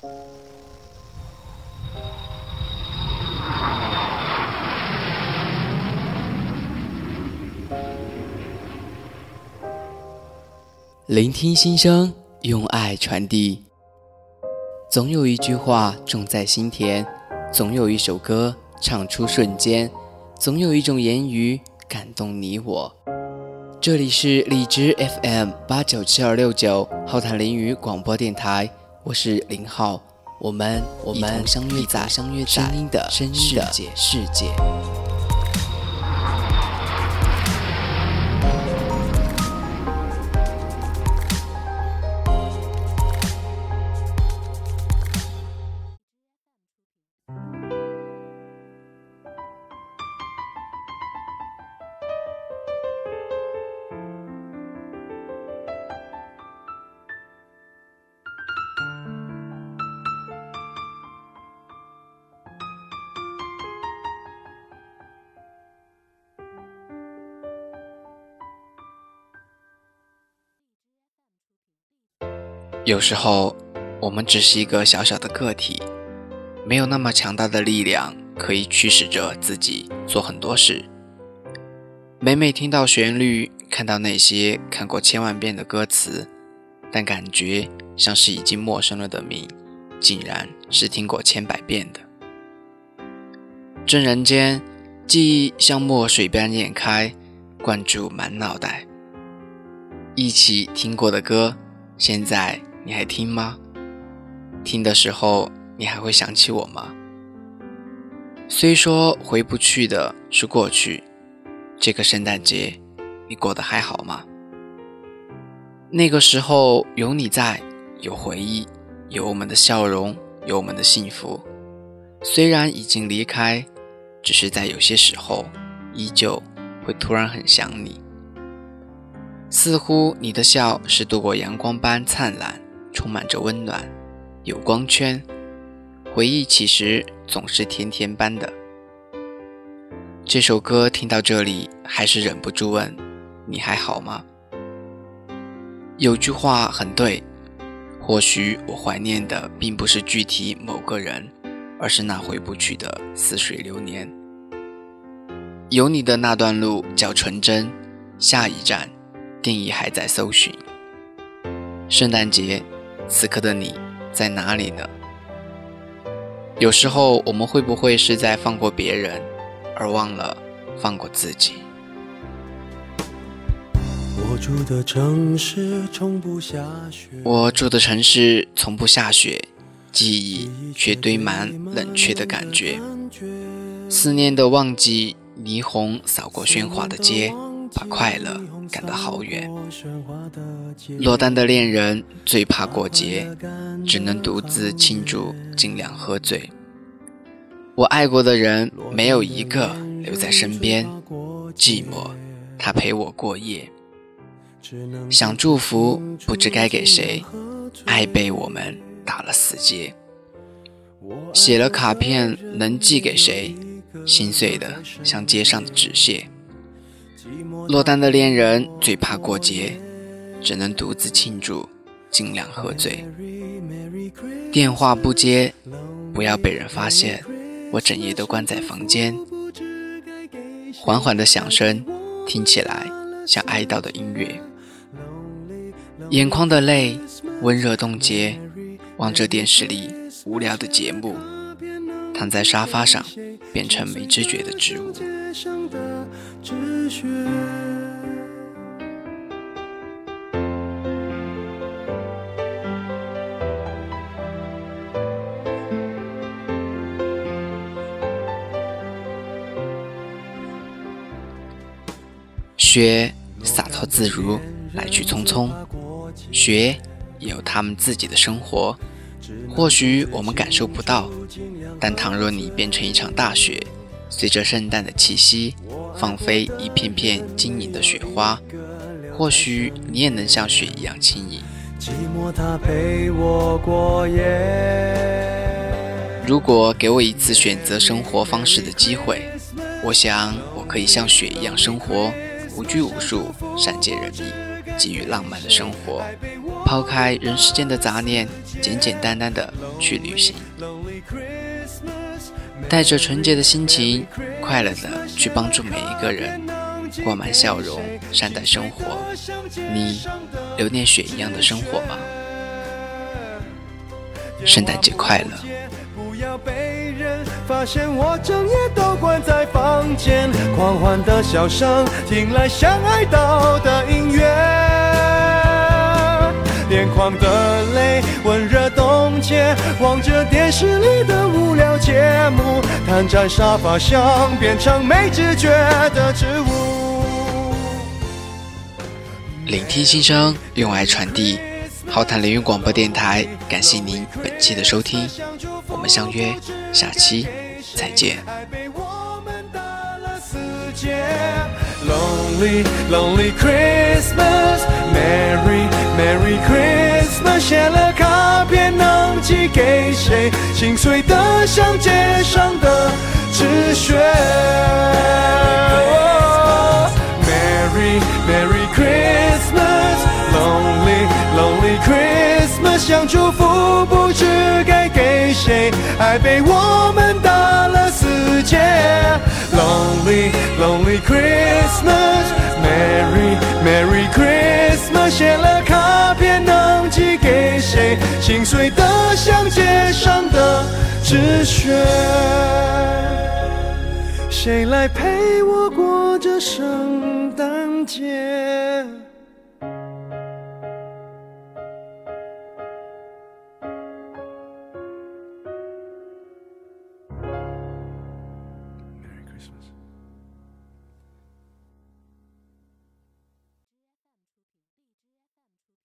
聆听心声，用爱传递。总有一句话种在心田，总有一首歌唱出瞬间，总有一种言语感动你我。这里是荔枝 FM 八九七二六九浩谈林语广播电台，我是林浩，我们我们相约在相约在声音的世界世界。有时候，我们只是一个小小的个体，没有那么强大的力量可以驱使着自己做很多事。每每听到旋律，看到那些看过千万遍的歌词，但感觉像是已经陌生了的名，竟然是听过千百遍的。转人间，记忆像墨水般滟开，灌注满脑袋。一起听过的歌，现在。你还听吗？听的时候，你还会想起我吗？虽说回不去的是过去，这个圣诞节，你过得还好吗？那个时候有你在，有回忆，有我们的笑容，有我们的幸福。虽然已经离开，只是在有些时候，依旧会突然很想你。似乎你的笑是度过阳光般灿烂。充满着温暖，有光圈。回忆其实总是甜甜般的。这首歌听到这里，还是忍不住问：你还好吗？有句话很对，或许我怀念的并不是具体某个人，而是那回不去的似水流年。有你的那段路叫纯真，下一站，定义还在搜寻。圣诞节。此刻的你在哪里呢？有时候我们会不会是在放过别人，而忘了放过自己？我住的城市从不下雪，我住的城市从不下雪，记忆却堆满冷却的感觉。思念的旺季，霓虹扫过喧哗的街。把快乐赶得好远。落单的恋人最怕过节，只能独自庆祝，尽量喝醉。我爱过的人没有一个留在身边，寂寞，他陪我过夜。想祝福，不知该给谁，爱被我们打了死结。写了卡片，能寄给谁？心碎的像街上的纸屑。落单的恋人最怕过节，只能独自庆祝，尽量喝醉。电话不接，不要被人发现，我整夜都关在房间。缓缓的响声，听起来像哀悼的音乐。眼眶的泪温热冻结，望着电视里无聊的节目，躺在沙发上，变成没知觉的植物。雪洒脱自如，来去匆匆。雪也有他们自己的生活，或许我们感受不到，但倘若你变成一场大雪，随着圣诞的气息。放飞一片片晶莹的雪花，或许你也能像雪一样轻盈。如果给我一次选择生活方式的机会，我想我可以像雪一样生活，无拘无束，善解人意，给予浪漫的生活，抛开人世间的杂念，简简单单的去旅行，带着纯洁的心情，快乐的去帮助每一个人，过满笑容，善待生活。你留念雪一样的生活吗？圣诞节快乐！发现我整夜都关在房间，狂欢的笑声，听来像哀悼的音乐。眼眶的泪温热冻结，望着电视里的无聊节目，瘫在沙发上变成没知觉的植物。聆听心声，用爱传递。浩谈凌云广播电台，感谢您本期的收听，我们相约下期再见。Lonely Lonely Christmas Merry Merry Christmas 写了卡片能寄给谁？心碎的像街上的纸屑。Merry Merry Christmas Lonely Lonely Christmas 想祝福不知该给谁，爱被我们 写了卡片能寄给谁？心碎的像街上的纸屑。谁来陪我过这圣诞节？